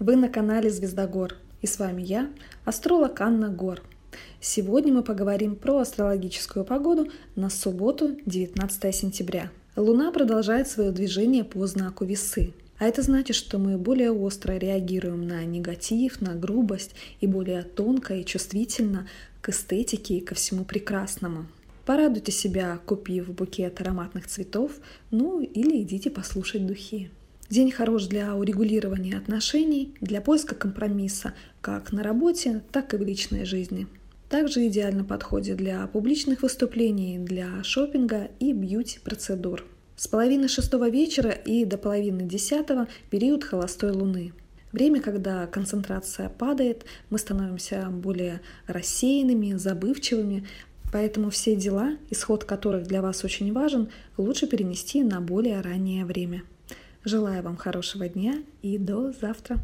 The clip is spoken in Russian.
Вы на канале Звездогор, и с вами я, астролог Анна Гор. Сегодня мы поговорим про астрологическую погоду на субботу, 19 сентября. Луна продолжает свое движение по знаку весы. А это значит, что мы более остро реагируем на негатив, на грубость и более тонко и чувствительно к эстетике и ко всему прекрасному. Порадуйте себя, купив букет ароматных цветов, ну или идите послушать духи. День хорош для урегулирования отношений, для поиска компромисса как на работе, так и в личной жизни. Также идеально подходит для публичных выступлений, для шопинга и бьюти-процедур. С половины шестого вечера и до половины десятого период холостой луны. Время, когда концентрация падает, мы становимся более рассеянными, забывчивыми, поэтому все дела, исход которых для вас очень важен, лучше перенести на более раннее время. Желаю вам хорошего дня и до завтра.